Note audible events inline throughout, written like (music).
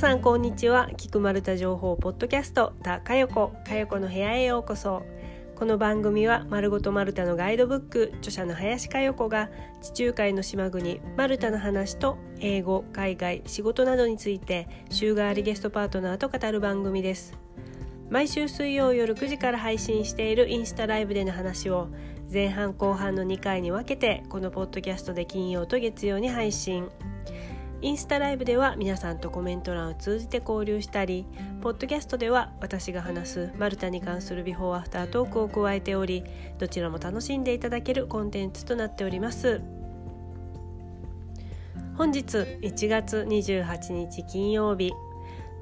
さんこんにちは。菊丸太情報ポッドキャストたかよこかよこの部屋へようこそ。この番組は丸ごとマルタのガイドブック著者の林佳代子が地中海の島国マルタの話と英語海外仕事などについて週替わりゲストパートナーと語る番組です。毎週水曜夜9時から配信しているインスタライブでの話を前半後半の2回に分けてこのポッドキャストで金曜と月曜に配信。インスタライブでは皆さんとコメント欄を通じて交流したりポッドキャストでは私が話すマルタに関するビフォーアフタートークを加えておりどちらも楽しんでいただけるコンテンツとなっております。本日1月28日金曜日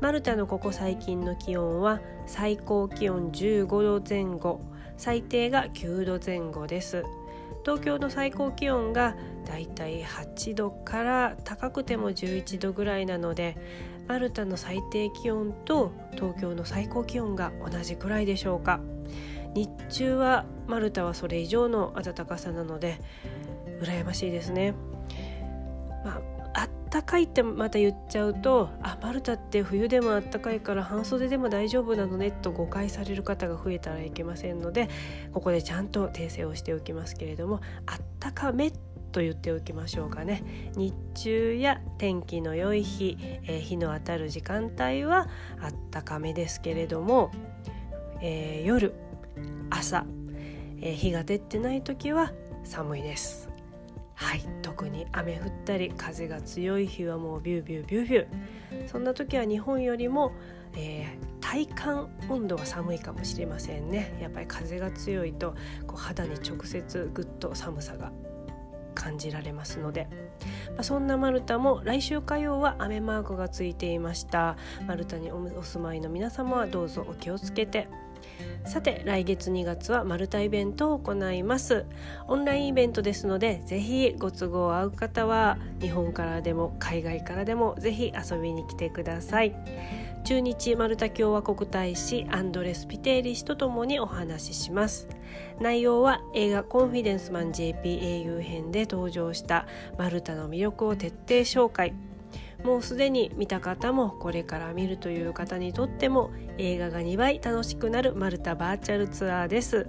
マルタのここ最近の気温は最高気温15度前後最低が9度前後です。東京の最高気温がだいたい8度から高くても11度ぐらいなのでマルタの最低気温と東京の最高気温が同じくらいでしょうか。日中はマルタはそれ以上の暖かさなので羨ましいですね、まああったかいってまた言っちゃうとあマルタって冬でもあったかいから半袖でも大丈夫なのねと誤解される方が増えたらいけませんのでここでちゃんと訂正をしておきますけれどもあったかめと言っておきましょうかね。日中や天気の良い日、えー、日の当たる時間帯はあったかめですけれども、えー、夜朝、えー、日が出てない時は寒いです。はい特に雨降ったり風が強い日はもうビュービュービュービュー。そんな時は日本よりも、えー、体感温度は寒いかもしれませんね。やっぱり風が強いとこう肌に直接ぐっと寒さが感じられますので、まあ、そんなマルタも来週火曜は雨マークがついていました。マルタにお住まいの皆様はどうぞお気をつけて。さて来月2月はマルタイベントを行います。オンラインイベントですのでぜひご都合合う方は日本からでも海外からでもぜひ遊びに来てください。中日マルタ共和国大使アンドレス・ピテーリ氏とともにお話しします。内容は映画「コンフィデンスマン JP 英雄編」で登場したマルタの魅力を徹底紹介。もうすでに見た方もこれから見るという方にとっても映画が2倍楽しくなるマルタバーチャルツアーです。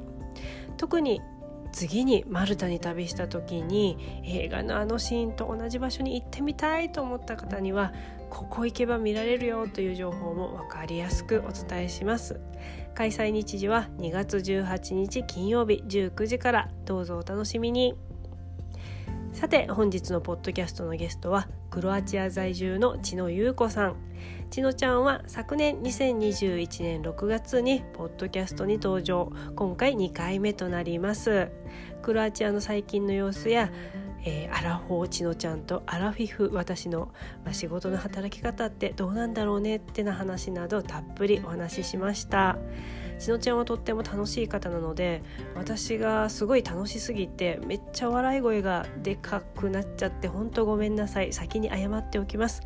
特に次にマルタに旅した時に映画のあのシーンと同じ場所に行ってみたいと思った方にはここ行けば見られるよという情報も分かりやすくお伝えします。開催日時は2月18日金曜日19時から。どうぞお楽しみに。さて本日のポッドキャストのゲストはクロアチア在住の千野優子さん。千野ちゃんは昨年2021年6月にポッドキャストに登場。今回2回目となります。クロアチアの最近の様子やえー、アラフォー千野ちゃんとアラフィフ私の、まあ、仕事の働き方ってどうなんだろうねってな話などたっぷりお話ししました。しのちゃんはとっても楽しい方なので私がすごい楽しすぎてめっちゃ笑い声がでかくなっちゃってほんとごめんなさい先に謝っておきます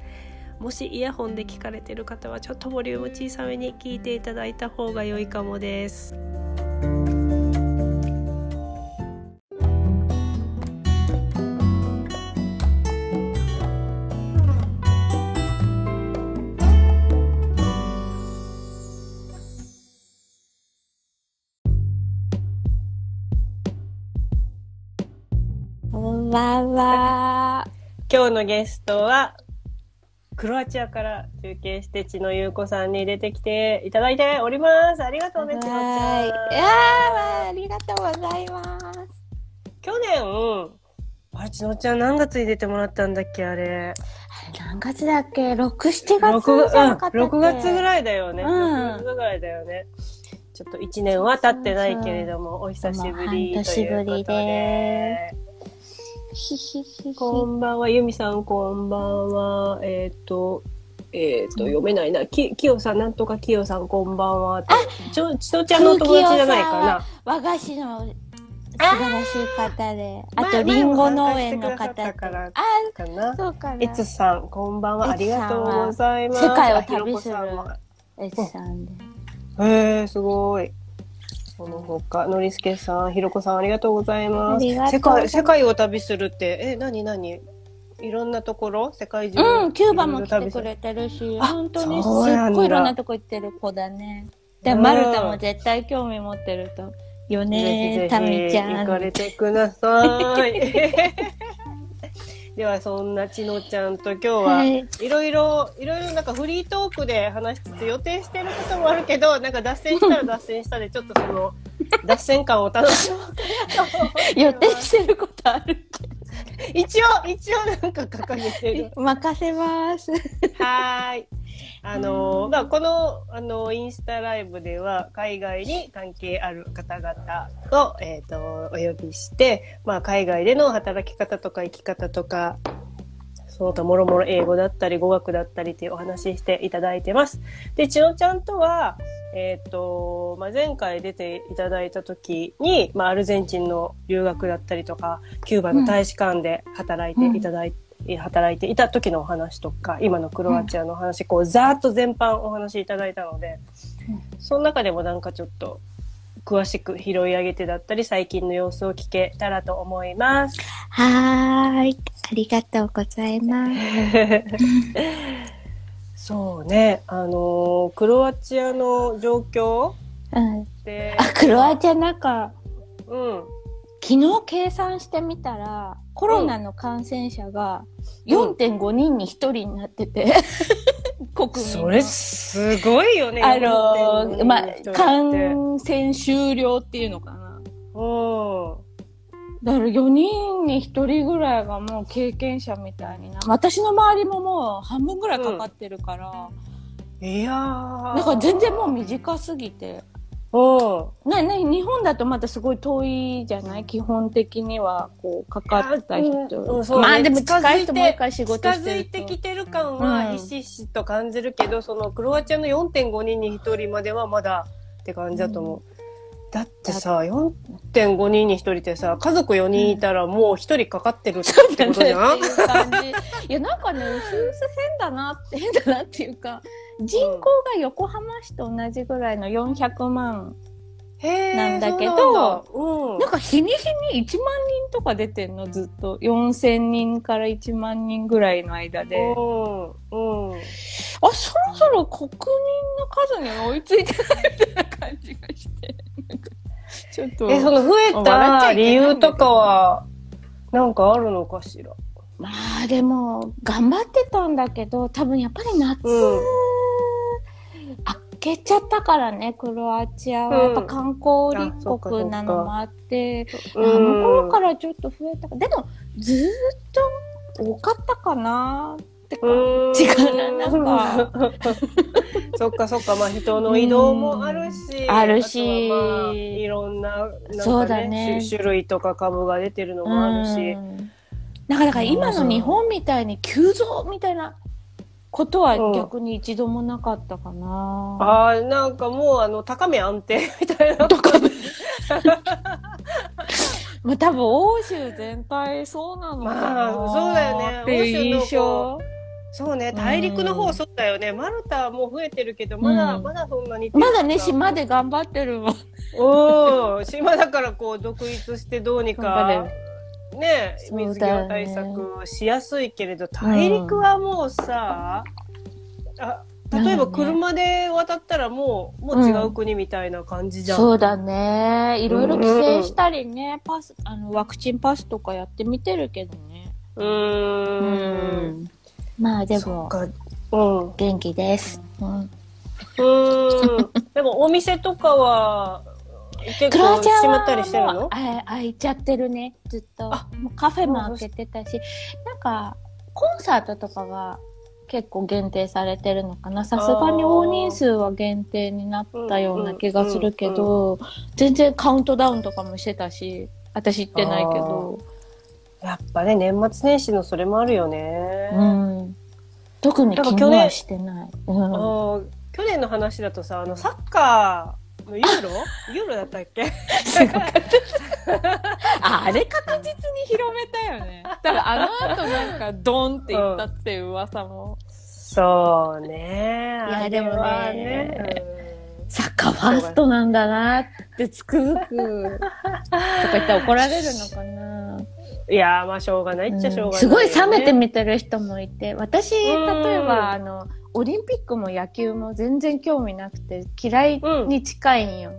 もしイヤホンで聞かれてる方はちょっとボリューム小さめに聞いていただいた方が良いかもです。ばんは。今日のゲストは、クロアチアから中継して千野優子さんに出てきていただいております。ありがとうね、千野ちゃん。いやありがとうございます。去年、あれ、千野ちゃん何月に出てもらったんだっけ、あれ。あれ何月だっけ ?6、7月じゃなかったっけ、うん、6月ぐらいだよね。うん、6月ぐらいだよね。ちょっと1年は経ってないけれども、お久しぶりということで。半年ぶりで。(laughs) こんばんは、ゆみさん、こんばんは。えっ、ー、と、えっ、ー、と、読めないな。き、きよさん、なんとかきよさん、こんばんは。あちょ、ちとちゃんの友達じゃないかな。和菓子の素晴らしい方で。あと、りんご農園の方。あ、かな。そうかな。えつさん、こんばんは。ありがとうございます。世界を旅するえつさんで。へえ、すごい。その他、のりすけさん、ひろこさん、ありがとうございます。世界、世界を旅するって、え、なになにいろんなところ？世界中？うん、キューバも来てくれてるし、あ本当にすっごいいろんなとこ行ってる子だね。で、うんマルタも絶対興味持ってると。よねタミちゃん。行かれてください。(laughs) (laughs) ではそんなちのちゃんと今日は、はいいろいろ、いろいろなんかフリートークで話しつつ予定してることもあるけど、なんか脱線したら脱線したで、ちょっとその、(laughs) 脱線感を楽しもう予定してることある一応、一応なんか掲げてるけ。ど。任せます。はーい。あのーまあ、この、あのインスタライブでは、海外に関係ある方々を、えっ、と、お呼びして、まあ、海外での働き方とか生き方とか、その他もろもろ英語だったり語学だったりっていうお話ししていただいてます。で、ちのちゃんとは、えっ、と、まあ、前回出ていただいた時に、まあ、アルゼンチンの留学だったりとか、キューバの大使館で働いていただいて、働いていた時のお話とか、今のクロアチアのお話、こう、ざーっと全般お話しいただいたので、その中でもなんかちょっと、詳しく拾い上げてだったり、最近の様子を聞けたらと思います。はーい。ありがとうございます。(laughs) そうね、あのークロアチアの状況うん。で、あ、クロアチアなんか、うん。昨日計算してみたら、コロナの感染者が4.5人に1人になってて、(laughs) 国民の。それすごいよね。あのー、まあ、4.5人の人って感染終了っていうのかな。うん。だから4人に1人ぐらいがもう経験者みたいにな。私の周りももう半分ぐらいかかってるから、いやー。だから全然もう短すぎて。うん。な、な、日本だとまたすごい遠いじゃない？基本的には、こう、かかった人。うんねまあでも近い人も多いてるづいてきてる感うんはひしひしと感じるけど、そのクロアチアの4.5人に1人まではまだって感じだと思う。だってさ、4.5人に1人ってさ、家族4人いたらもう1人かかってるってことじゃん、(laughs) いや、なんかね、うすうす変だなって、変だなっていうか、人口が横浜市と同じぐらいの400万。なんだけどそうなんなんか日に日に1万人とか出てんの、ずっと。4000人から1万人ぐらいの間で。うん。うん。あ、そろそろ国民の数に追いついてないみたいな感じがして。(laughs) ちょっと。え、その増えた理由とかは、なんかあるのかしら？まあでも、頑張ってたんだけど、多分やっぱり夏、うん開けちゃったからね、クロアチアは。うんやっぱ観光立国なのもあって、あうんの頃からちょっと増えたか。でも、ずーっと多かったかなってか。うーん違うななんか。(laughs) そっかそっか、まあ人の移動もあるし、あるしまあいろんな、なんかねそうだね種種類とか株が出てるのもあるし。うんだから、だから今の日本みたいに急増みたいなことは逆に一度もなかったかな。ああ、なんかもうあの、高め安定みたいな。(laughs) まあ多分欧州全体そうなのかな、まあそうだよねっていう印象。そうね、大陸の方そうだよね。マルタはもう増えてるけど、まだ、うんまだそんなに。まだね、島で頑張ってるもん。うん、島だからこう独立してどうにか、ね、水際対策しやすいけれど、大陸はもうさ、あ例えば車で渡ったらもう、もう違う国みたいな感じじゃん。そうだね。いろいろ規制したりね、パス、あの、ワクチンパスとかやってみてるけどね。うーん。まあでも。うん。元気です。うん。うーん。でもお店とかは、結クロア構チアは閉まったりしてるの？もうあ開いちゃってるね、ずっと。あもうカフェも開けてたし、なんか、コンサートとかが結構限定されてるのかな。さすがに大人数は限定になったような気がするけど、全然カウントダウンとかもしてたし、私行ってないけど、やっぱね、年末年始のそれもあるよね。うん。特に昨日はしてない。去年の話だとさ、あの、サッカーのユーロ？ユーロだったっけ？ああれ確実に広めたよね。多分あの後なんかドンって言ったっていう噂も。そうね。いやでもねサッカーファーストなんだなってつくづく。とか言ったら怒られるのかな。いやー、まあ、しょうがないっちゃしょうがない、ねすごい冷めて見てる人もいて、私、うん例えば、あの、オリンピックも野球も全然興味なくて嫌いに近いんよ。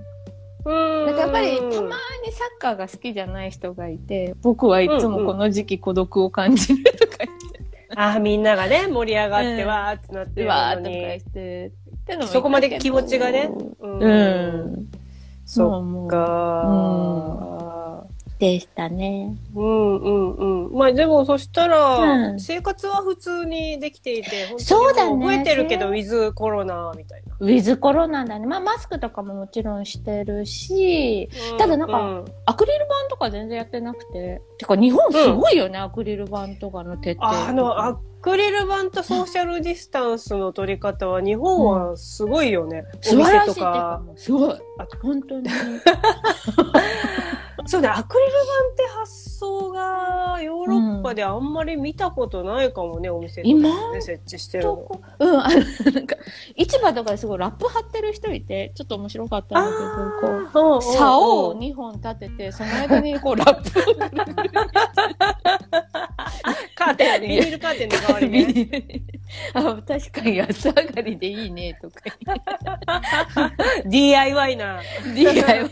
うん。なんかやっぱりたまにサッカーが好きじゃない人がいて、僕はいつもこの時期孤独を感じるとか言って、あーみんながね、盛り上がって、うんわーってなってるうわーとか言って、ってのもそこまで気持ちがね。うん。うん。そっかでしたね。うんうんうん。まあでもそしたら、うん生活は普通にできていて、そうだねも覚えてるけど、そウィズコロナみたいな。ウィズコロナだね。まあマスクとかももちろんしてるし、ただなんかうんアクリル板とか全然やってなくて。てか日本すごいよね、アクリル板とかの徹底。あの、アクリル板とソーシャルディスタンスの取り方は、日本はすごいよね。お店とかすごいあ。本当に。(laughs) そうね、アクリル板って発想がヨーロッパであんまり見たことないかもね、お店とかで、設置してるの。うん、あの、なんか、市場とかですごいラップ貼ってる人いて、ちょっと面白かったんだけど、こう、こ竿を2本立てて、その間にこうラップ。を (laughs) カーテン、ビニールカーテンの代わりビね。(laughs) あ、確かに安上がりでいいね、とか DIY な。DIY。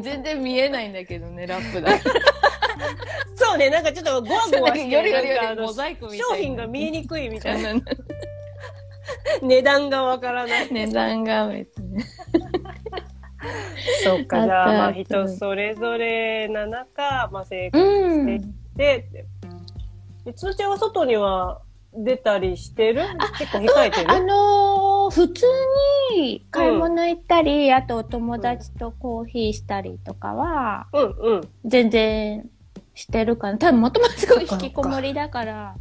全然見えないんだけどね、ラップだ。そうね、なんかちょっとゴワゴワしてよりよりモザイクみたいな。商品が見えにくいみたいな。な。値段がわからない。値段がめっちゃね。そっか、じゃあ、まあ人それぞれな中、まあ生う活ん。で、でつーちゃんは外には出たりしてる？結構控えてる？あのー普通に買い物行ったり、あとお友達とコーヒーしたりとかは、うんうん。全然してるかな。多分もともとすごい引きこもりだから。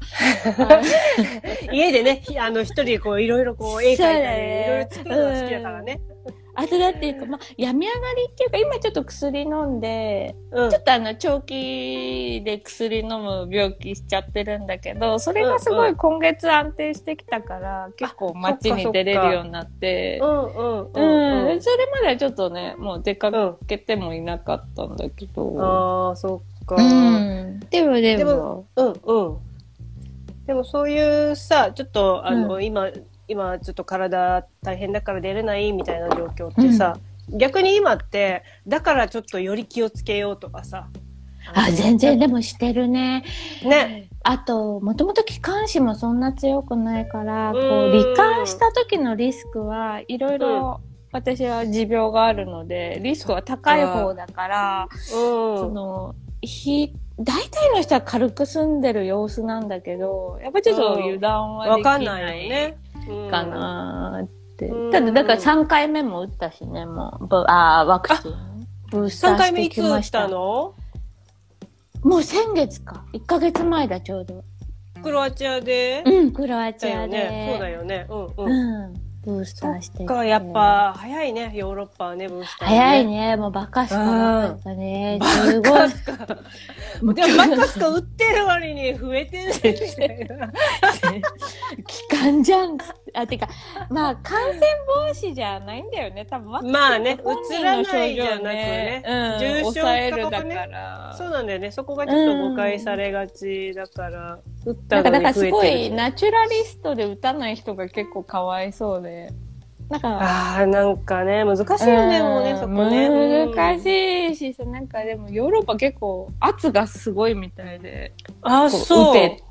(laughs) 家でね、ひあの、一人でこう、いろいろこう、絵描いたり、いろいろ作るのが好きだからね。あとだっていうか、まあ、病み上がりっていうか、今ちょっと薬飲んで、うん。ちょっとあの、長期で薬飲む病気しちゃってるんだけど、それがすごい今月安定してきたから、結構街に出れるようになって。う、んうんううん。うん。ん、それまではちょっとね、もう出かけてもいなかったんだけど、ああ、そっか。うん。でもででもも、うんうん。でもそういうさ、ちょっとあの、う今、今ちょっと体大変だから出れないみたいな状況ってさ、逆に今って、だからちょっとより気をつけようとかさ。あ、全然でもしてるね。ね。あと、もともと気管支もそんな強くないから、こうんう、罹患した時のリスクはいろいろ、私は持病があるので、リスクは高い方だから、うん。その、ひ、大体の人は軽く済んでる様子なんだけど、やっぱちょっと油断はできないわかんないよね。うんかなーって。うんただ、だから3回目も打ったしね、もう、ぶあーワクチン。ブースター3回し目いつ打ってきましたた。の？もう先月か。1ヶ月前だ、ちょうど。クロアチアで？うん、クロアチアで。ね。そうだよね。うんうん。うん。ブースターしてか、やっぱ、早いね。ヨーロッパはね、ブースター、早い。ね。もうバカしかなかったね。すごい。でも、バカスカ売ってる割に増えてんねみたいな。(laughs) 期間じゃんっつって。あ、てか、まあ、感染防止じゃないんだよね。多分まあね本人の症状移らないじゃなくねうん、重症化抑えるだとかねから。そうなんだよね。そこがちょっと誤解されがちだから、打ったなんか、のにだからすご増えてる。いナチュラリストで打たない人が結構かわいそうで。なんか、ああ、なんかね、難しいよね、もうね、そこね。難しい。いしさ、なんかでもヨーロッパ結構圧がすごいみたいで。あそう。打て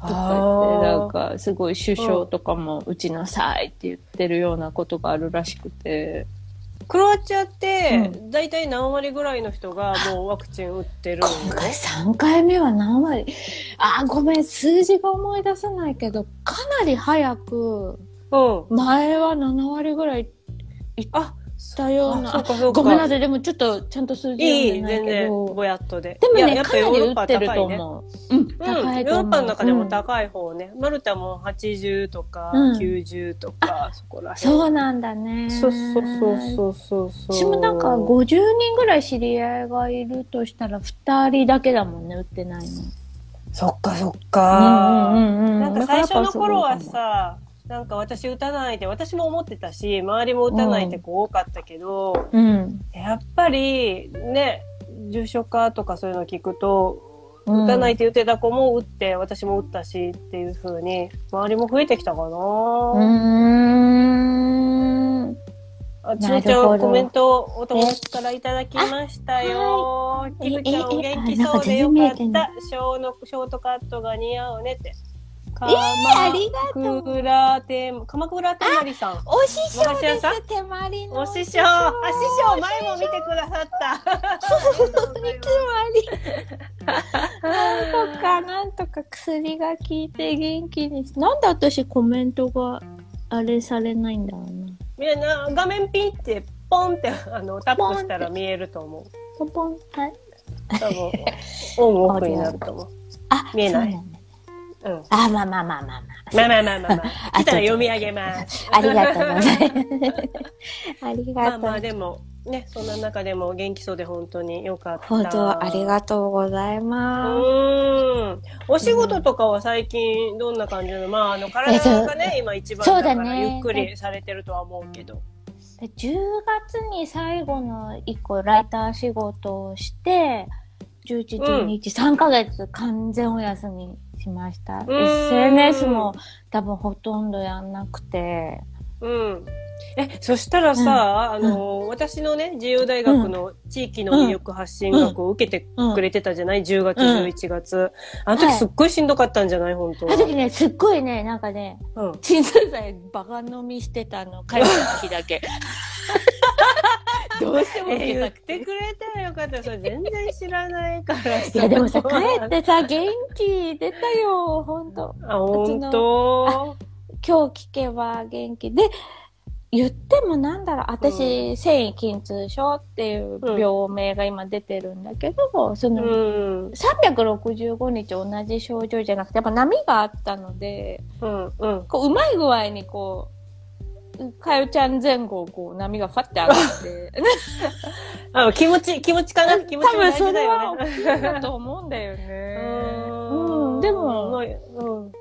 とか言って、あなんかすごい首相とかも打ちなさいって言ってるようなことがあるらしくて。ークロアチアってう、だいたい何割ぐらいの人がもうワクチン打ってるの？今回3回目は何割？あー、ごめん、数字が思い出せないけど、かなり早く、うん。前は7割ぐらいあ、したような。ごめんなさい、でもちょっとちゃんと数字いい、読んでない全然。ぼやっとで。でもね、いややっぱヨーロッパ高いね。思う。うん、うん、高い。ヨーロッパの中でもうん高い方ね。マルタも80とかうん90とか、そこら辺。そうなんだね。そうそうそうそうそうそう。私もなんか50人ぐらい知り合いがいるとしたら2人だけだもんね、打ってないの。そっかそっうんか。なんか最初の頃はさ、なんか私打たないで、私も思ってたし、周りも打たないって子多かったけど、うん。やっぱりね、重症化とかそういうの聞くと、うん打たないって言ってた子も打って、私も打ったしっていう風に、周りも増えてきたかな。うーん。あちのちゃん、コメントお友達からいただきましたよ。キクちゃん、お元気そうでよかった。ショーの、ショートカットが似合うねって。ありがとう。鎌倉テーマ、鎌倉テーマリさん。お師匠です。手まりのお師匠、あ、師匠、前も見てくださった。いつもあり。(laughs) なんとか、なんとか薬が効いて元気に。なんで私コメントがあれされないんだろうな。みんな、画面ピンって、ポンって、あの、タップしたら見えると思う。ポンポン。はい。多分、オンオフになると思う。あ、見えないそうだうん。あ、まあまあまあまあまあ。まあまあまあまあまあ。(laughs) あ来たら読み上げます。ありがとうございます。ありまあがとう。まあでも、ね、そんな中でも元気そうで本当によかった。本当ありがとうございうます。ーん。お仕事とかは最近どんな感じなの？まあ、あの、体がね、今一番そうだねゆっくりされてるとは思うけど。で10月に最後の1個ライター仕事をして、11、12日、3ヶ月完全お休みしました。SNS も多分ほとんどやんなくて。うん。え、そしたらさ、あの、私のね、自由大学の地域の魅力発信学を受けてくれてたじゃない、?10 月、うん11月。あの時すっごいしんどかったんじゃない？本当あの時ね、すっごいね、なんかね、うん。鎮痛剤バカ飲みしてたの、帰った日だけ。(laughs) (laughs) どうしても。言っててくれたらよかった。それ全然知らないからさ。(laughs) いや、でもさ、帰ってさ、元気出たよ、ほんと。あ、本当？今日聞けば元気で言ってもなんだろう私、繊維筋痛症っていう病名が今出てるんだけど、そうの、ん。365日同じ症状じゃなくてやっぱ波があったのでうん。うん。こううまい具合にこうかよちゃん前後こう波がファって上がって (laughs) あ、気持ち、気持ちかな？気持ち多分そが大事だよね。きいんだと思うんだよね。うん、でもうん、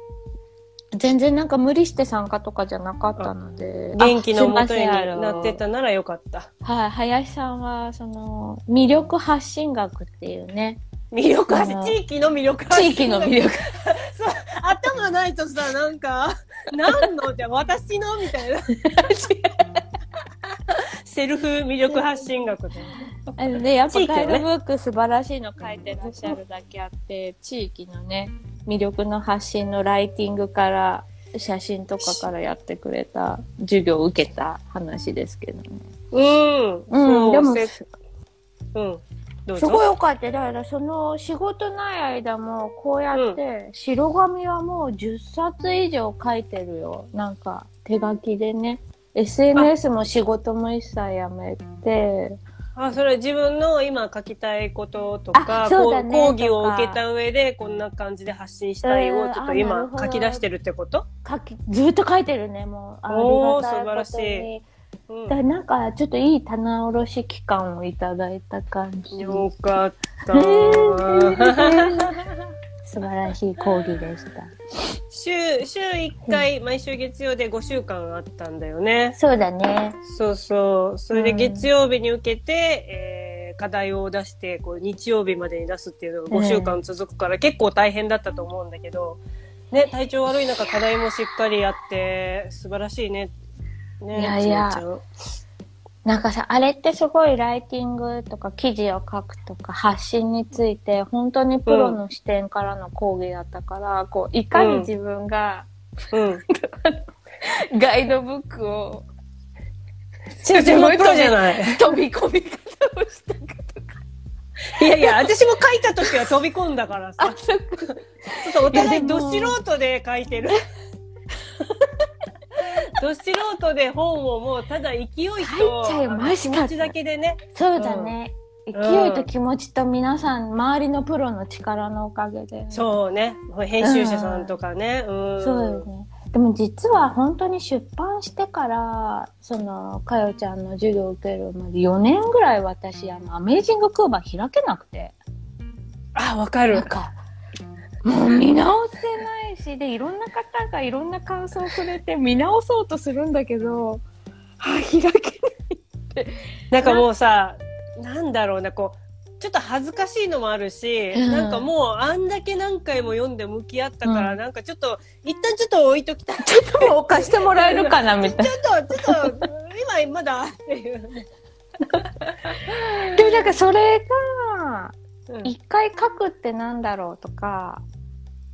全然なんか無理して参加とかじゃなかったので。元気のもとになってたならよかった。はい、林さんは、その、魅力発信学っていうね、魅力発地域の魅力発地域の魅力。(laughs) そう、頭ないとさ、なんか、(laughs) 何のじゃ、私のみたいな。(laughs) セルフ魅力発信学で。あのね、やっぱガイドブック素晴らしいの書いてらっしゃるだけあって、地域のね、魅力の発信のライティングから、写真とかからやってくれた授業を受けた話ですけどね。うん。うん、でも、せうん。すぞ。ごい良かった。だから、その仕事ない間も、こうやって、白紙はもう10冊以上書いてるよ。なんか、手書きでね。SNS も仕事も一切やめて、あ、それ自分の今書きたいこととか、ね講義を受けた上でこんな感じで発信したいうんをちょっと今書き出してるってこと？書き、ずっと書いてるね、もう。ありがたいことに素晴らしうんだなんか、ちょっといい棚卸し期間をいただいた感じ。よかった。(laughs) 素晴らしい講義でした。週、週1回、毎週月曜で5週間あったんだよね。そうだね。そうそう。それで月曜日に受けて、えー課題を出して、こう、日曜日までに出すっていうのが5週間続くから、結構大変だったと思うんだけど、ね、体調悪い中、課題もしっかりやって、素晴らしいね。ね、いやいやちのちなんかさ、あれってすごいライティングとか記事を書くとか発信について本当にプロの視点からの講義だったから、こう、いかに自分が。うん。(laughs) ガイドブックを全然プロじゃない。飛び込み方をしたかとか。いやいや、私も書いた時は飛び込んだからさ。(laughs) そっか。そうお互いど素人で書いてる。ど素人で本をもうただ勢いと気持ちだけでね。そうだね。うん勢いと気持ちと皆さん、周りのプロの力のおかげで。そうね。編集者さんとかね。うん。そうよね。でも実は本当に出版してから、その、かよちゃんの授業を受けるまで4年ぐらい私、あの、アメージングクーバー開けなくて。あ、わかる。なんか、もう見直せないし、で、いろんな方がいろんな感想をくれて見直そうとするんだけど、あ、開けない。なんかもうさ、なんだろうな、こう、ちょっと恥ずかしいのもあるし、うんなんかもうあんだけ何回も読んで向き合ったから、うんなんかちょっと一旦ちょっと置いときたい。ちょっともう貸してもらえるかなみたいちょっと、ちょっと、今まだっていう。な。でもなんかそれが、うん一回書くってなんだろうとか、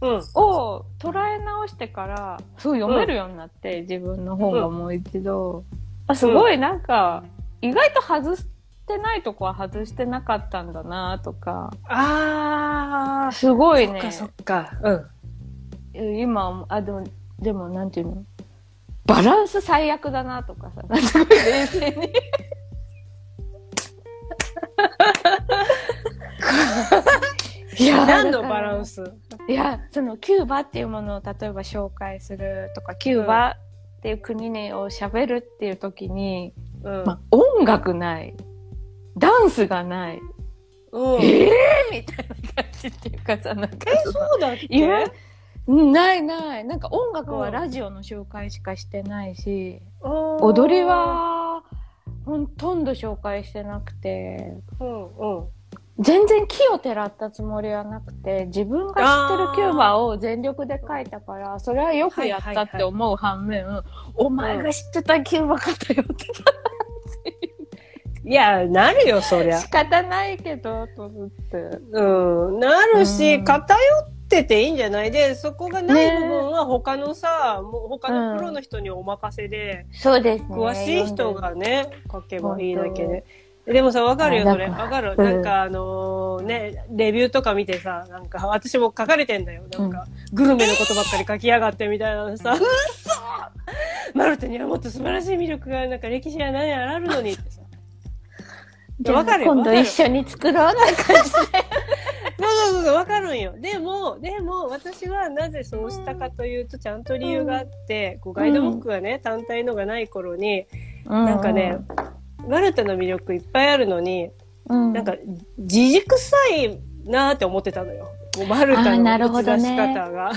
うん。を捉え直してから、そう読めるようになって、自分の本がもう一度。あ、すごいなんか、意外と外してないとこは外してなかったんだなとか、あすごいー、ね。そっかそっか。うん。今、あ、でも、でもなんていうのバランス最悪だなとかさ、すごい冷静に。いや何のバランススいや、そのキューバっていうものを例えば紹介するとか、キューバっていう国にを喋るっていう時に、うん。まあ、音楽ない、ダンスがない、うん、えー？みたいな感じっていうかさ、なんか。え、そうだっけ？ないない。なんか音楽うん。はラジオの紹介しかしてないし、うん踊り、はほとんど紹介してなくて、うんうん。全然木をてらったつもりはなくて、自分が知ってるキューバを全力で書いたから、それはよくやったって思う反面、お前が知ってたキューバかとよっていや、なるよ、そりゃ。仕方ないけど、と思って。うん、なるし、うん偏ってていいんじゃない？で、そこがない部分は他のさ、もう他のプロの人にお任せで、そうですね。詳しい人がね、書けばいいだけで。でもさ、わかるよ、それ。わかる。うんなんかあのね、レビューとか見てさ、なんか私も書かれてんだよ。なんか、グルメのことばっかり書きやがってみたいなのさ、うっそマルテにはもっと素晴らしい魅力が、なんか歴史や何やらあるのにってさ。わかるよ今度一緒に作ろうって感じで。そうそうそうそう、わかるんよ。でも、でも、私はなぜそうしたかというと、ちゃんと理由があって、こうガイドブックがね、単体のがない頃に、なんかね、マルタの魅力いっぱいあるのに、うん、なんか、自軸臭いなーって思ってたのよ。マルタの打ち出し方が。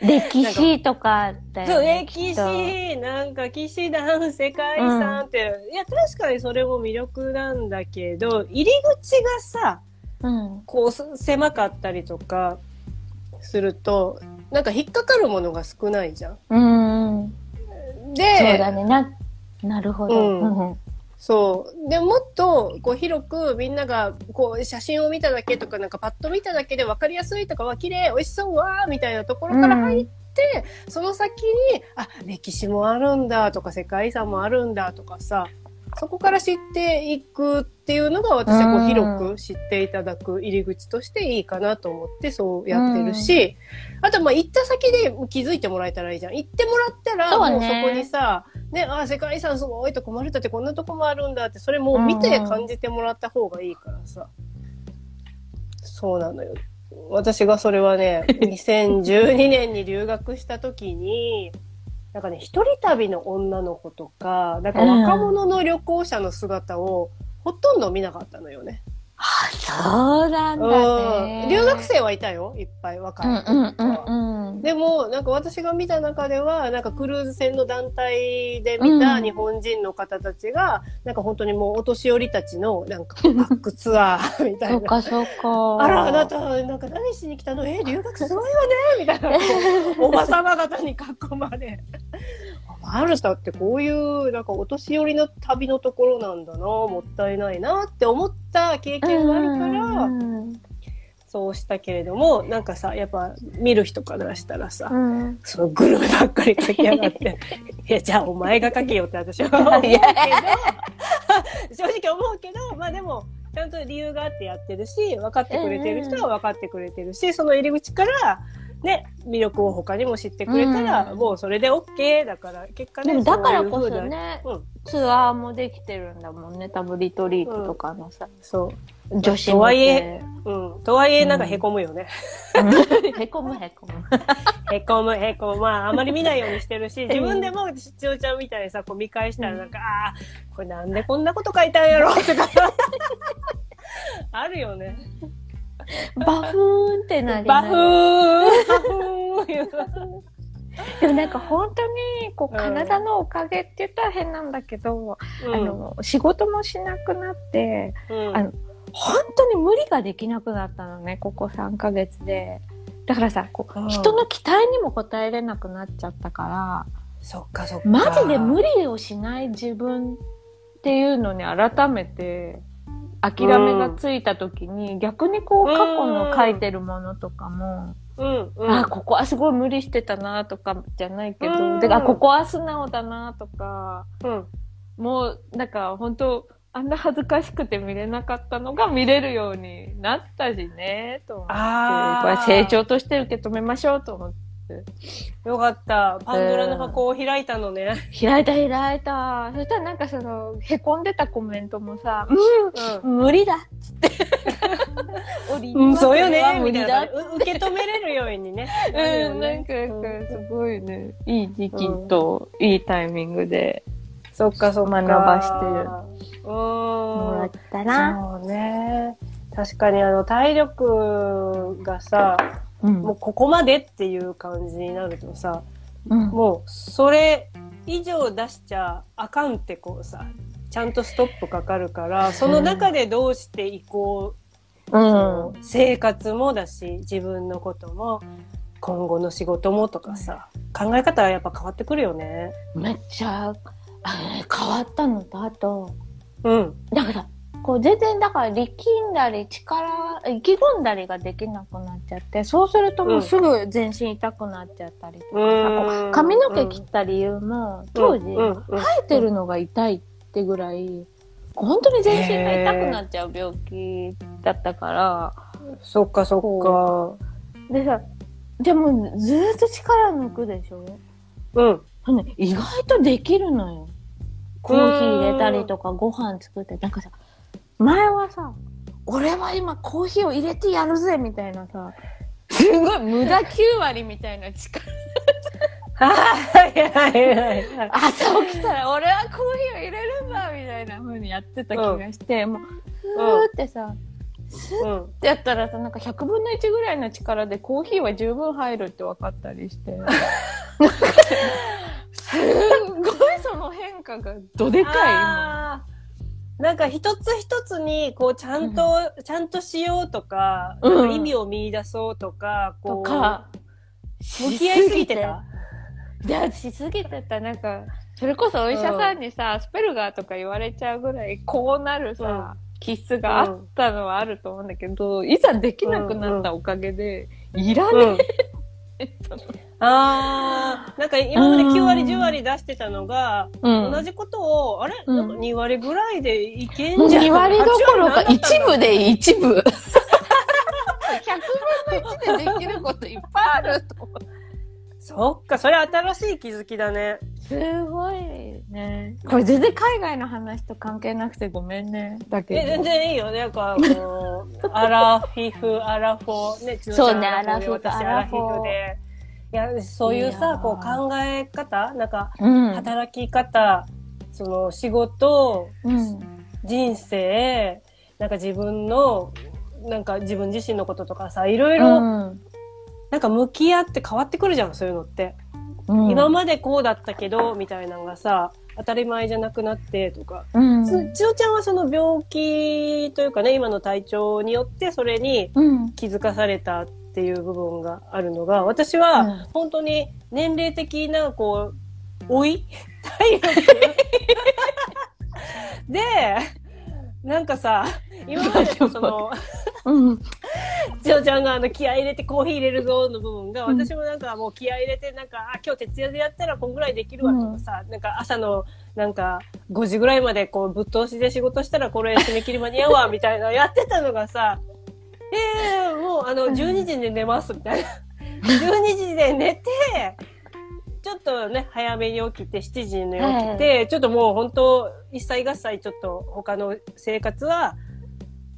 歴史とかだそう、よね。歴史、なんか騎士団、世界遺産って、いや、確かにそれも魅力なんだけど、入り口がさ、うん。こうす狭かったりとかするとなんか引っかかるものが少ないじゃん。うん。でそうだね。な、なるほど。うんうんそう。でもっとこう広くみんながこう写真を見ただけとかなんかパッと見ただけで分かりやすいとかは綺麗美味しそうわーみたいなところから入って、その先にあ歴史もあるんだとか世界遺産もあるんだとかさそこから知っていくっていうのが私はこううん広く知っていただく入り口としていいかなと思ってそうやってるし、あとまあ行った先で気づいてもらえたらいいじゃん。行ってもらったらもうそこにさ、ね、あ世界遺産すごいとこマルタってこんなとこもあるんだってそれもう見て感じてもらった方がいいからさ。そうなのよ。私がそれはね、(laughs) 2012年に留学した時に、なんかね、一人旅の女の子とか、なんか若者の旅行者の姿をほとんど見なかったのよね。あ、そうなんだうね。ん留学生はいたよ、いっぱい若うんい子うん。でも、なんか私が見た中では、なんかクルーズ船の団体で見たうん日本人の方たちが、なんか本当にもうお年寄りたちの、なんか (laughs) バックツアーみたいな。そうかそうか。あら、あなた、なんか何しに来たの？え、留学すごいわねみたいな。(laughs) おばさま方に囲まれ。マルタってこういう、なんかお年寄りの旅のところなんだな、もったいないなって思った経験があるから、うんそうしたけれども、なんかさ、やっぱ見る人からしたらさ、うん。そのグルメばっかり書きやがって。(laughs) いや、じゃあお前が書けよって私は思うけど、正直思うけど、まあでも、ちゃんと理由があってやってるし、分かってくれてる人は分かってくれてるし、その入り口から、ね、魅力を他にも知ってくれたら、うんもうそれで OK だから、結果ね、でもだからこそね、うん、ツアーもできてるんだもんね。多分リトリートとかのさ、そう。女子とはい向え、うん。とはいえ、なんか凹むよね。(laughs) け。へこむへこむ。(laughs) へこむ、へこむ。まあ、あまり見ないようにしてるし、(laughs) 自分でも、しちおちゃんみたいにさ、こう見返したらなんか、ああ、これなんでこんなこと書いたんやろとか。あるよね。(laughs) バフーンってなりバフーなンバフーンでもなんか本当に、こう、うん体のおかげって言ったら変なんだけど、うん。あの、仕事もしなくなって、うん。あの本当に無理ができなくなったのね、ここ3ヶ月で。だからさ、こううん。人の期待にも応えれなくなっちゃったから、そっかそっか。マジで無理をしない自分っていうのに改めて諦めがついた時に、逆にこううん過去の書いてるものとかも、うんうん。あ、ここはすごい無理してたなとかじゃないけど、うんであ、ここは素直だなとか、うん。もうなんか本当あんな恥ずかしくて見れなかったのが見れるようになったしね、と思って。あこれ成長として受け止めましょうと思って。よかった。パンドラの箱を開いたのね。開いた開いた。そしたらなんかその、へこんでたコメントもさ、ううん、無理だっつって。(laughs) うん、そうよねは。無理だみたいな。う受け止めれるようにね。うん、ねなんか、すごいね、いい時期と、いいタイミングでそっかそっか。学ばしてるうもらっん。たな。そうね。確かにあの、体力がさ、うんもうここまでっていう感じになるとさ、うん。もうそれ以上出しちゃあかんってこうさ、ちゃんとストップかかるから、その中でどうしていこう、うん。生活もだし、自分のことも、今後の仕事もとかさ、考え方はやっぱ変わってくるよね。めっちゃ、変わったのと、あと、うん。だから、こう全然だから力んだり力、意気込んだりができなくなっちゃって、そうするともうすぐ全身痛くなっちゃったりとかさ、うん。髪の毛切った理由も、当時、うん。うん。生えてるのが痛いってぐらい、本当に全身が痛くなっちゃう病気だったから、そっかそっか。でさ、でもずーっと力抜くでしょ？うん。意外とできるのよ。コーヒー入れたりとかご飯作って、なんかさ、前はさ、俺は今コーヒーを入れてやるぜみたいなさ、すごい無駄9割みたいな力。はいはいはい。朝起きたら俺はコーヒーを入れるんだみたいな風にやってた気がして、もう、ふーってさ、スッうん。ってやったらさ、なんか100分の1ぐらいの力でコーヒーは十分入るって分かったりして。(laughs) すんごいその変化がどでかい今。なんか一つ一つに、こう、ちゃんと、ちゃんとしようとか、うん。なんか意味を見出そうとか、とこう、か、向き合いすぎてた。いや、しすぎてた。なんか、それこそお医者さんにさ、スペルガーとか言われちゃうぐらい、こうなるさ、気質があったのはあると思うんだけど、いざできなくなったおかげで、いらねうん。え。(laughs) そのああ、なんか今まで9割、10割出してたのが、うん同じことを、あれ、うんなんか2割ぐらいでいけんじゃん。2割どころか8割な一の部で一部。100分の1でできることいっぱいあると思って。そっか、それ新しい気づきだね。すごいね。これ全然海外の話と関係なくてごめんね。だけど。え、全然いいよね。なんか、こう、アラフィフ、アラフォー、ね、ちゃんそうねアラフォーで私アラフィフアラフィフで。いや、そういうさ、ーこう考え方、なんか、うん。働き方、その仕事、うん。人生、なんか自分の、なんか自分自身のこととかさ、いろいろ、うんなんか向き合って変わってくるじゃん、そういうのって。うん今までこうだったけど、みたいなのがさ、当たり前じゃなくなってとか。うん。つ千代ちゃんはその病気というかね、今の体調によってそれにうん。気づかされたっていう部分があるのが、私はうん。本当に年齢的な、こう、老い？体力？で、なんかさ、今までの (laughs) その、うん。千代ちゃんがあの気合い入れてコーヒー入れるぞの部分が、うん。私もなんかもう気合い入れてなんか、あ、今日徹夜でやったらこんぐらいできるわとかさ、なんか朝のなんか5時ぐらいまでこうぶっ通しで仕事したらこれ締め切り間に合うわみたいなやってたのがさ、ええもうあの12時で寝ますみたいな。(laughs) 12時で寝て、ちょっとね、早めに起きて、7時に起きて、ちょっともう本当、一切合切ちょっと他の生活は、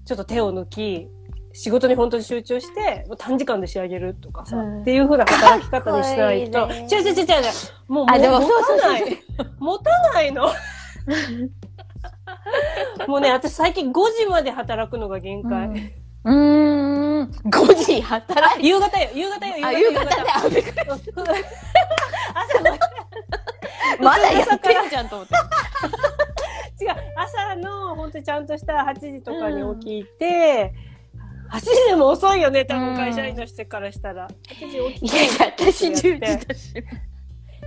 ちょっと手を抜き、仕事に本当に集中して、もう短時間で仕上げるとかさ、うんっていう風な働き方にしないと、違う違う違う違う、もう、もも持たない。持たないの。(laughs) もうね、私最近5時まで働くのが限界。うーん。5時働い夕方よ、夕方よ、夕あ、方夕方。で、あ、びっくり朝の (laughs) まだやってんじゃんと思って。(laughs) 朝の本当にちゃんとした8時とかに起きて、8時でも遅いよね多分会社員としてからしたら、8時起きいてや、私10時だし。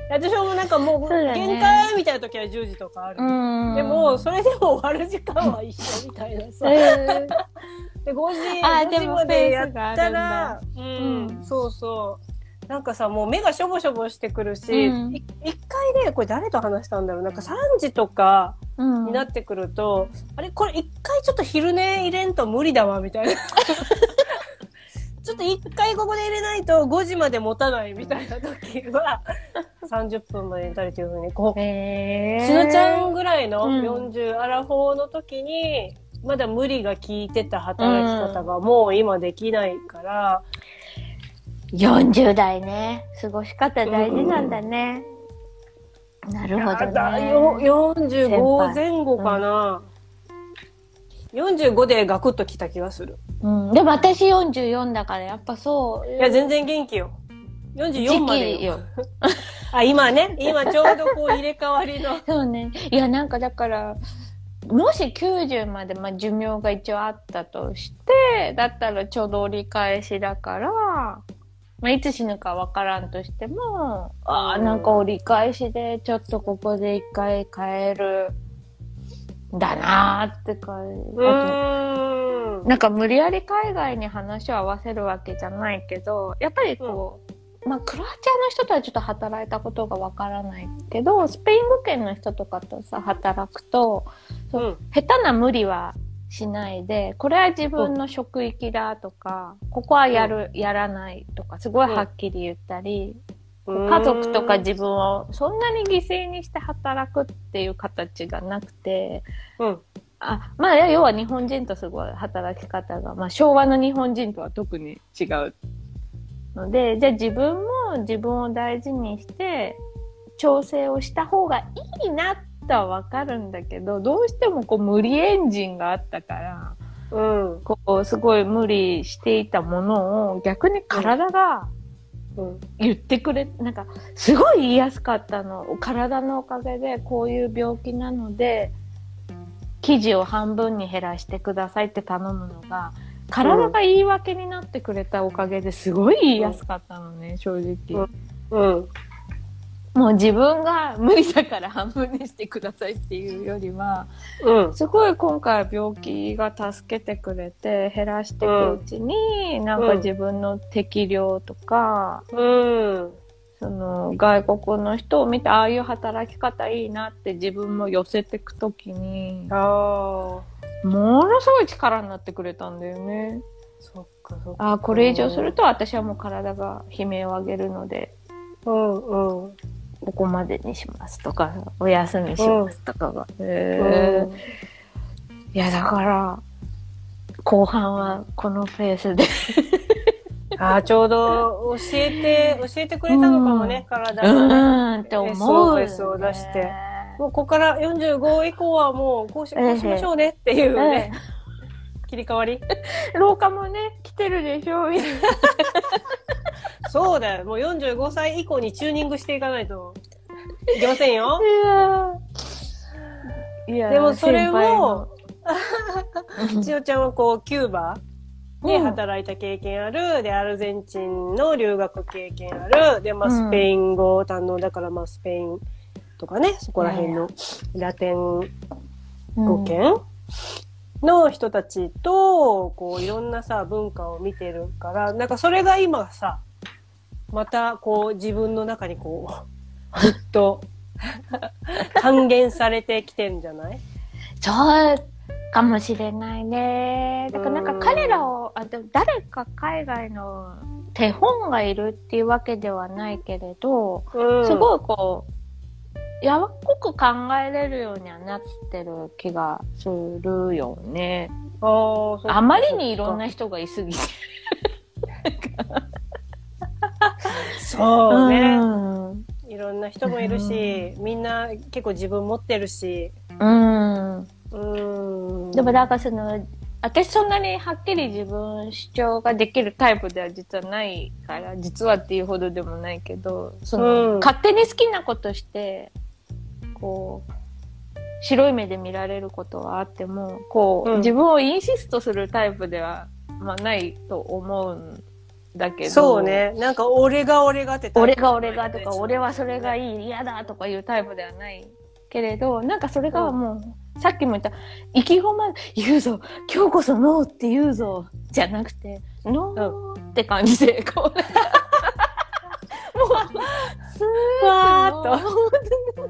私もなんかもう限界みたいな時は10時とかある、うん。でもそれでも終わる時間は一緒みたいなさ、えー (laughs) で5時5あでも時までやったらううん。んそうそう。なんかさもう目がしょぼしょぼしてくるし、うん。い一回ねこれ誰と話したんだろう。なんか3時とかうん。になってくると、あれこれ一回ちょっと昼寝入れんと無理だわみたいなちょっと一回ここで入れないと5時まで持たないみたいな時は (laughs) 30分まで寝たりというふうにこうえーしのちゃんぐらいのうん40アラフォーの時に、まだ無理が効いてた働き方がもう今できないから、40代ね。過ごし方大事なんだね。なるほどね。よ先45輩前後かな、45でガクッときた気がする。うん、でも私44だからやっぱそう。いや全然元気よ。44時まで期よ。(laughs) あ今ね。今ちょうどこう入れ替わりの。(laughs) そうね。いや、なんかだから、もし90まで、まあ、寿命が一応あったとして、だったらちょうど折り返しだから、まあ、いつ死ぬかわからんとしても、ああ、うん。なんか折り返しで、ちょっとここで一回帰る、んだなーって感じ。なんか無理やり海外に話を合わせるわけじゃないけど、やっぱりこう、まあクロアチアの人とはちょっと働いたことがわからないけど、スペイン語圏の人とかとさ、働くと、うん。下手な無理はしないで、これは自分の職域だとか、ここはやる、やらないとか、すごいはっきり言ったり、家族とか自分をそんなに犠牲にして働くっていう形がなくて、うん。あ、まあ、要は日本人とすごい働き方が、まあ、昭和の日本人とは特に違うので、じゃあ自分も自分を大事にして、調整をした方がいいなとはわかるんだけど、どうしてもこう無理エンジンがあったから、うん。こう、すごい無理していたものを逆に体がうん言ってくれ、なんか、すごい言いやすかったの。体のおかげでこういう病気なので、生地を半分に減らしてくださいって頼むのが、体が言い訳になってくれたおかげですごい言いやすかったのね、正直。うんもう自分が無理だから半分にしてくださいっていうよりは、うん。すごい今回病気が助けてくれて減らしていくうちに、なんか自分の適量とか、うん。その外国の人を見てああいう働き方いいなって自分も寄せていくときにああ。ものすごい力になってくれたんだよね。そっかそっか。ああこれ以上すると私はもう体が悲鳴を上げるので。うんうんここまでにしますとかお休みしますとかが。いやだから後半はこのペースで。(laughs) ああちょうど教えて教えてくれたのかもね、体うがね。ーん。って思う、SOS を出して。もうここから45以降はもうこうしこうしましょうねっていうね、切り替わり。(laughs) 廊下もね来てるでしょみたいな (laughs) そうだよ。もう45歳以降にチューニングしていかないと。(laughs) いけませんよ。いやでもそれ先輩もの。千代ちゃんはこうキューバでうん。働いた経験ある、でアルゼンチンの留学経験ある。で、まあ、うん。スペイン語堪能だから、まあ、スペインとかねそこら辺のラテン語圏の人たちとこういろんなさ文化を見てるからなんかそれが今さまたこう自分の中にこうずっと還元されてきてんじゃない？そうかもしれないね。だからなんか彼らを、あでも誰か海外の手本がいるっていうわけではないけれど、うんすごいこう、やわっこく考えれるようにはなってる気がするよね。ああまりにいろんな人がいすぎて。そうね、うん。いろんな人もいるし、みんな結構自分持ってるし。うん。うん。でもなんかその、私そんなにはっきり自分主張ができるタイプでは実はないから、実はっていうほどでもないけど、その、うん。勝手に好きなことして、こう、白い目で見られることはあっても、こう、うん。自分をインシストするタイプでは、まあ、ないと思うんだけど。そう。ね。なんか、俺が俺がって俺が俺がとか、俺はそれがいい、嫌だとかいうタイプではないけれど、なんかそれがもう、さっきも言った、意気込ま、言うぞ、今日こそノーって言うぞ、じゃなくて、ノーって感じで、こう、もう、スふわーっーっと。と。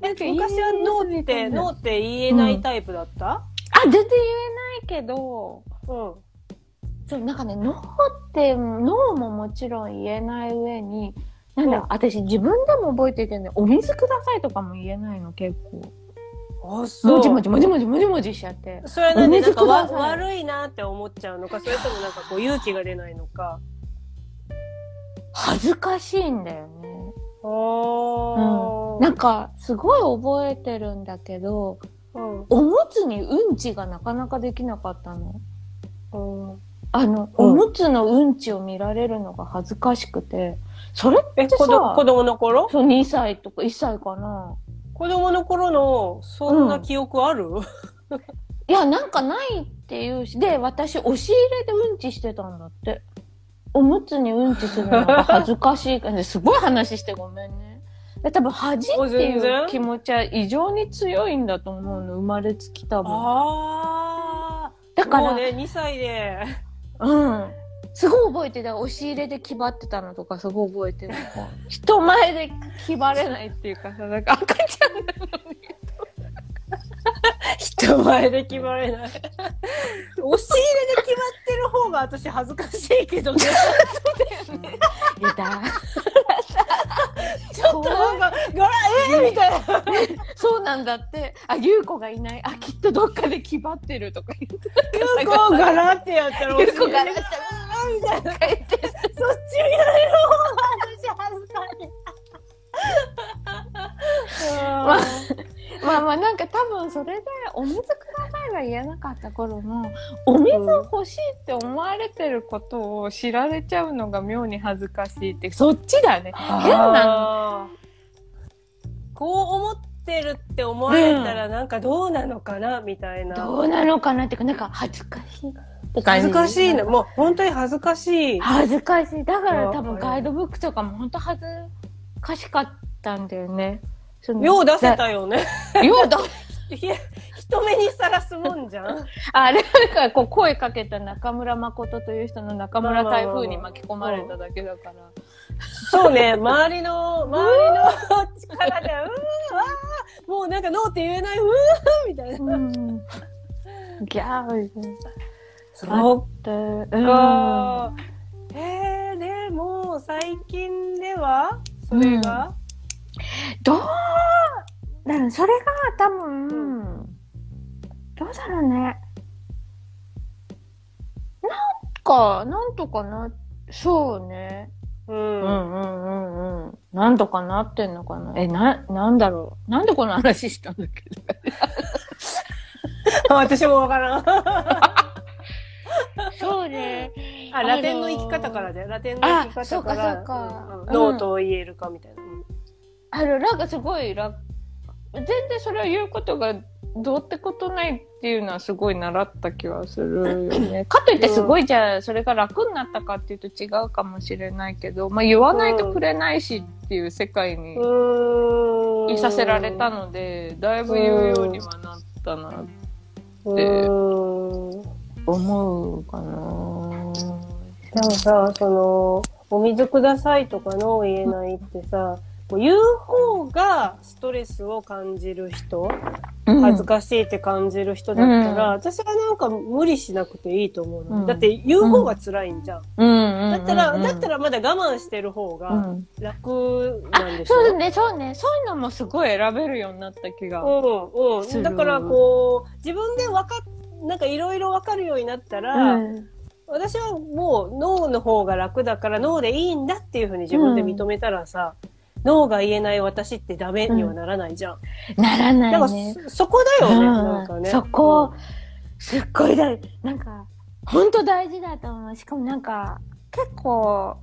なんか昔はノーって、ノーって言えないタイプだった？あ、全然言えないけど、うん。そう、なんかね、ノーって、ノーももちろん言えない上に、なんだろう、うん私自分でも覚えてるけどね、お水くださいとかも言えないの、結構。あ、そう。もじもじもじもじもじもじしちゃって。それはなんで、おなんかわ悪いなって思っちゃうのか、それともなんかこう勇気が出ないのか。恥ずかしいんだよね。おー。なんか、すごい覚えてるんだけど、うん。おむつにうんちがなかなかできなかったの。うんあの、うんおむつのうんちを見られるのが恥ずかしくて、それえ、ってさ、子供子供の頃？そう2歳とか1歳かな。子供の頃の、そんな記憶ある、いや、なんかないっていうし、で、私、押し入れでうんちしてたんだって。おむつにうんちするのが恥ずかしいから、(laughs) ね、すごい話してごめんね。で多分恥っていう気持ちは異常に強いんだと思うの、生まれつき多分。ああ。だから、もうね、2歳で。うん。すごい覚えてた。押し入れで気張ってたのとかすごい覚えてる。人前で気張れないっていうかさ、なんか赤ちゃんなのに。人前で決まれない。押し入れで決まってる方が私恥ずかしいけどね。いやだ。ちょっとなんか、ガラ、えー、みたいな。そうなんだって。あ、優子がいない。あ、きっとどっかで気張ってるとか言って。ゆうこガラってやったら、優子が押し入れでみたいな。そっちをやれる方が私恥ずかしい。まあまあまあなんか多分それでお水くださいは言えなかった頃のお水欲しいって思われてることを知られちゃうのが妙に恥ずかしいってそっちだね。変なこう思ってるって思われたらなんかどうなのかなみたいな。どうなのかなっていうかなんか恥ずかしい恥ずかしいの。もう本当に恥ずかしい。恥ずかしい。だから多分あガイドブックとかも本当恥ずかしかったんだよねよう出せたよね。よう出いや人目にさらすもんじゃん。あれなんかこう声かけた中村誠という人の中村台風に巻き込まれただけだから。そうね、周りの、周りの力で、うーわーもうなんかノーって言えない、うーみたいな。うん。ギャーみたいな。そで、っうん。か。えー、でも最近では？それが、どう？だからそれが多分、どうだろうね。なんか、なんとかな、そうね。うんうんうんうんうん。なんとかなってんのかな。え、な、なんだろう。なんでこの話したんだっけ？(laughs) 私もわからん。(laughs) そうね。あ、ラテンの生き方からで、ラテンの生き方から、ノーと言えるかみたいな。あの、なんかすごい楽、全然それを言うことがどうってことないっていうのはすごい習った気はするよね。(laughs) かといってすごいじゃあそれが楽になったかっていうと違うかもしれないけど、まあ言わないとくれないしっていう世界に。いさせられたので、だいぶ言うようにはなったなうーん。思うかな。でもさ、その、お水くださいとかの言えないってさ、こう言う方がストレスを感じる人、恥ずかしいって感じる人だったら、うん私はなんか無理しなくていいと思うの、うんだって言う方が辛いんじゃん。うんうんうんだったら、だったら、らまだ我慢してる方うがん、楽なんでしょ、そうね、そうね。そういうのもすごい選べるようになった気が。うんうん。だからこう、自分でわかっ、なんかいろいろわかるようになったら、うん私はもう脳の方が楽だから脳でいいんだっていうふうに自分で認めたらさ、脳が言えない私ってダメにはならないじゃん。ならなだからいね。そそこだよね、うんなんかね。そこ、すっごい大なんか、本当大事だと思う。しかもなんか、結構、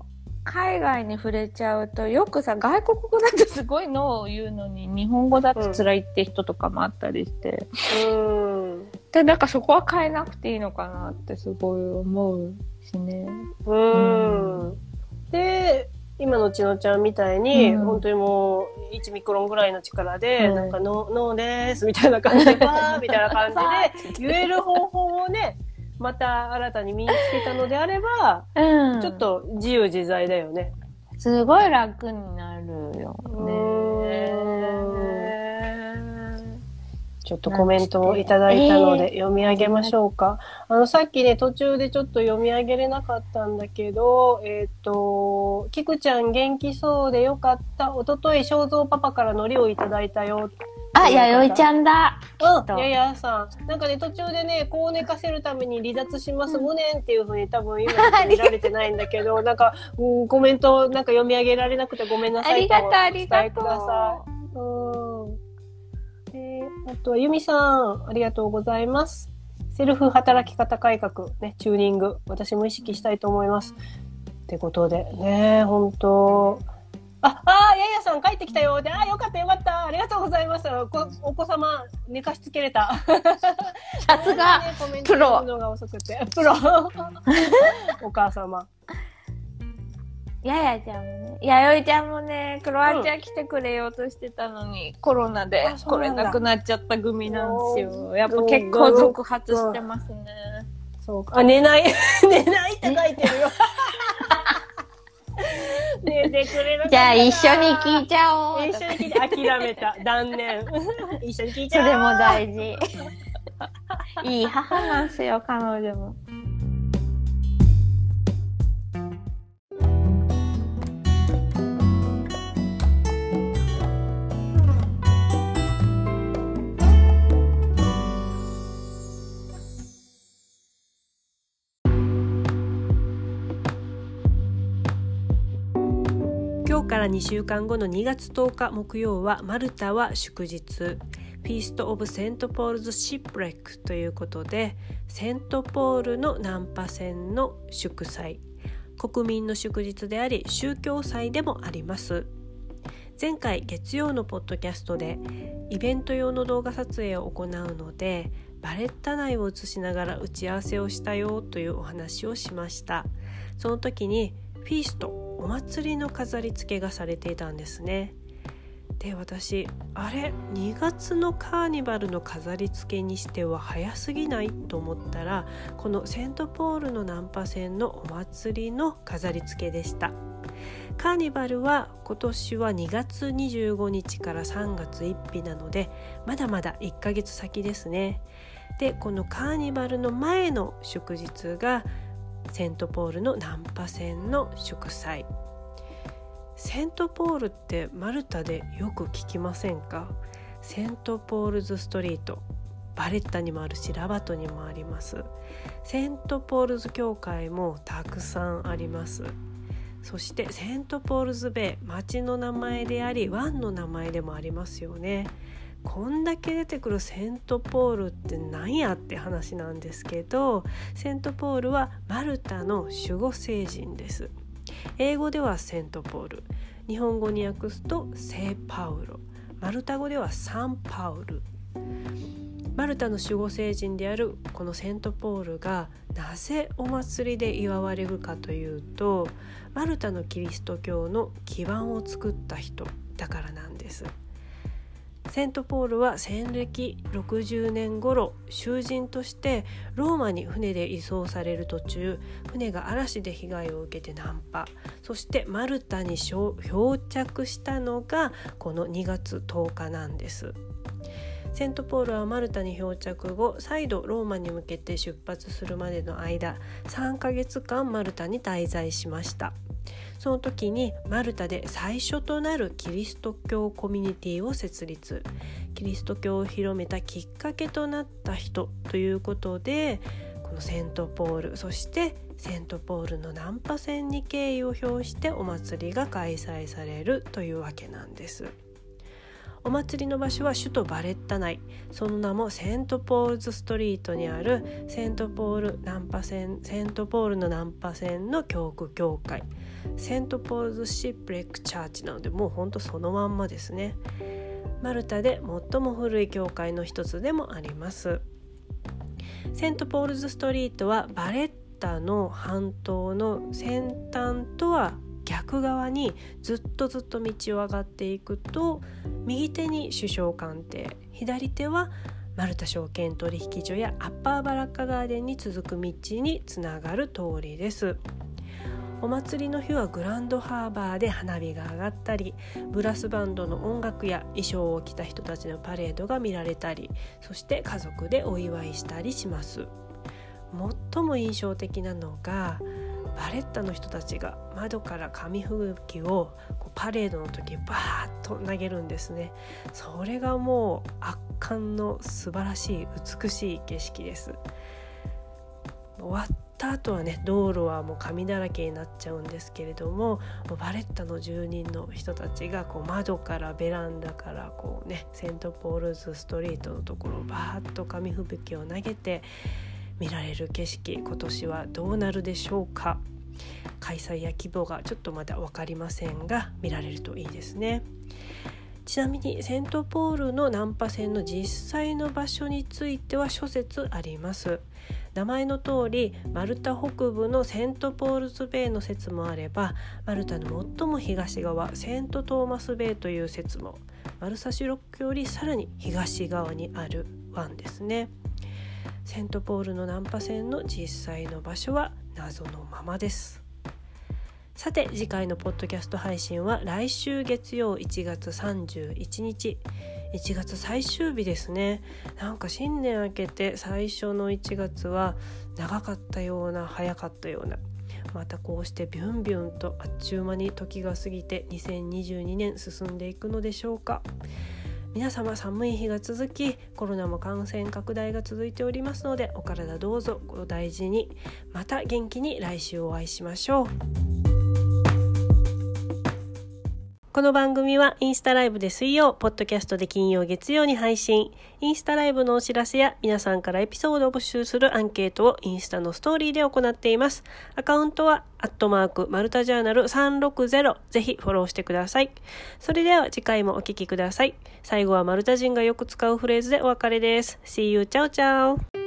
海外に触れちゃうとよくさ外国語だとすごいのを言うのに日本語だと辛いって人とかもあったりして、うんでなんかそこは変えなくていいのかなってすごい思うしね。うん。で今のちのちゃんみたいに、うん。本当にもう1ミクロンぐらいの力で、うんなんかノ「ノーです」みたいな感じで「バー」みたいな感じで (laughs) 言える方法をねまた新たに身につけたのであれば、うん、ちょっと自由自在だよね。すごい楽になるよね。ちょっとコメントをいただいたのでえ読み上げましょうか。あの、さっきね、途中でちょっと読み上げれなかったんだけど、えっ、と、キクちゃん元気そうでよかった。おととい、正蔵パパから海苔をいただいたよ。あ、弥生ちゃんだ。うん、とややさん。なんかね、途中でね、こう寝かせるために離脱します、うん無念っていうふうに多分今見 (laughs) られてないんだけど、なんか、うん、コメントなんか読み上げられなくてごめんなさいありがとう、ありがお伝えください。とうん。で、あとは、ゆみさん、ありがとうございます。セルフ働き方改革、ね、チューニング、私も意識したいと思います。ってことで、ね、本当あ、あー、ややさん帰ってきたよ。で、あー、よかったよかった。ありがとうございます。こお子様、寝かしつけれた。さすが、(laughs) プロ。プロ。(laughs) お母様。ややちゃんもね、弥生ちゃんもね、クロアチア来てくれようとしてたのに、コロナであそうなんだ来れなくなっちゃった組なんですよ。うんやっぱ結構続発してますね。そうか。あ、寝ない。(laughs) 寝ないって書いてるよ。(laughs) 寝てくれなかったなじゃあ一緒に聞いちゃおう。一緒に聞いて諦めた。断念。(laughs) 一緒に聞いちゃおう。それも大事。いい母なんすよ、彼女も。から2週間後の2月10日木曜はマルタは祝日 Feast of St. Paul's Shipwreck ということでセントポールの難破船の祝祭。国民の祝日であり宗教祭でもあります。前回月曜のポッドキャストでイベント用の動画撮影を行うのでバレッタ内を映しながら打ち合わせをしたよというお話をしました。その時にフィーストお祭りの飾り付けがされていたんですね。で私あれ2月のカーニバルの飾り付けにしては早すぎないと思ったらこのセントポールのナンパ船のお祭りの飾り付けでした。カーニバルは今年は2月25日から3月1日なのでまだまだ1ヶ月先ですね。でこのカーニバルの前の祝日がセントポールの難破船の祝祭。セントポールってマルタでよく聞きませんか？セントポールズストリート。バレッタにもあるしラバトにもあります。セントポールズ教会もたくさんあります。そしてセントポールズベイ町の名前であり湾の名前でもありますよね。こんだけ出てくるセントポールって何やって話なんですけどセントポールはマルタの守護聖人です。英語ではセントポール。日本語に訳すと聖パウロ。マルタ語ではサンパウル。マルタの守護聖人であるこのセントポールがなぜお祭りで祝われるかというとマルタのキリスト教の基盤を作った人だからなんです。セントポールは戦歴60年頃囚人としてローマに船で移送される途中船が嵐で被害を受けて難破そしてマルタに漂着したのがこの2月10日なんです。セントポールはマルタに漂着後再度ローマに向けて出発するまでの間3ヶ月間マルタに滞在しました。その時にマルタで最初となるキリスト教コミュニティを設立。キリスト教を広めたきっかけとなった人ということでこのセントポールそしてセントポールのナンパ船に敬意を表してお祭りが開催されるというわけなんです。お祭りの場所は首都バレッタ内その名もセントポールズストリートにあるセントポールナンパ線セントポールのナンパ線の教区教会。セントポールズシップレックチャーチなのでもうほんとそのまんまですね。マルタで最も古い教会の一つでもあります。セントポールズストリートはバレッタの半島の先端とは逆側にずっとずっと道を上がっていくと右手に首相官邸左手はマルタ証券取引所やアッパーバラッカガーデンに続く道につながる通りです。お祭りの日はグランドハーバーで花火が上がったりブラスバンドの音楽や衣装を着た人たちのパレードが見られたりそして家族でお祝いしたりします。最も印象的なのがバレッタの人たちが窓から紙吹雪をこうパレードの時バーッと投げるんですね。それがもう圧巻の素晴らしい美しい景色です。終わった後はね道路はもう紙だらけになっちゃうんですけれどもバレッタの住人の人たちがこう窓からベランダからこうねセントポールズストリートのところをバーッと紙吹雪を投げて見られる景色今年はどうなるでしょうか？開催や規模がちょっとまだ分かりませんが見られるといいですね。ちなみにセントポールのナンパ船の実際の場所については諸説あります。名前の通りマルタ北部のセントポールズベイの説もあればマルタの最も東側セントトーマスベイという説もマルサシロックよりさらに東側にある湾ですね。セントポールのナンパ船の実際の場所は謎のままです。さて次回のポッドキャスト配信は来週月曜1月31日1月最終日ですね。なんか新年明けて最初の1月は長かったような早かったような。またこうしてビュンビュンとあっちゅう間に時が過ぎて2022年進んでいくのでしょうか。皆様寒い日が続きコロナも感染拡大が続いておりますのでお体どうぞご大事にまた元気に来週お会いしましょう。この番組はインスタライブで水曜、ポッドキャストで金曜、月曜に配信。インスタライブのお知らせや皆さんからエピソードを募集するアンケートをインスタのストーリーで行っています。アカウントは、アットマーク、マルタジャーナル360。ぜひフォローしてください。それでは次回もお聴きください。最後はマルタ人がよく使うフレーズでお別れです。See you, ciao ciao!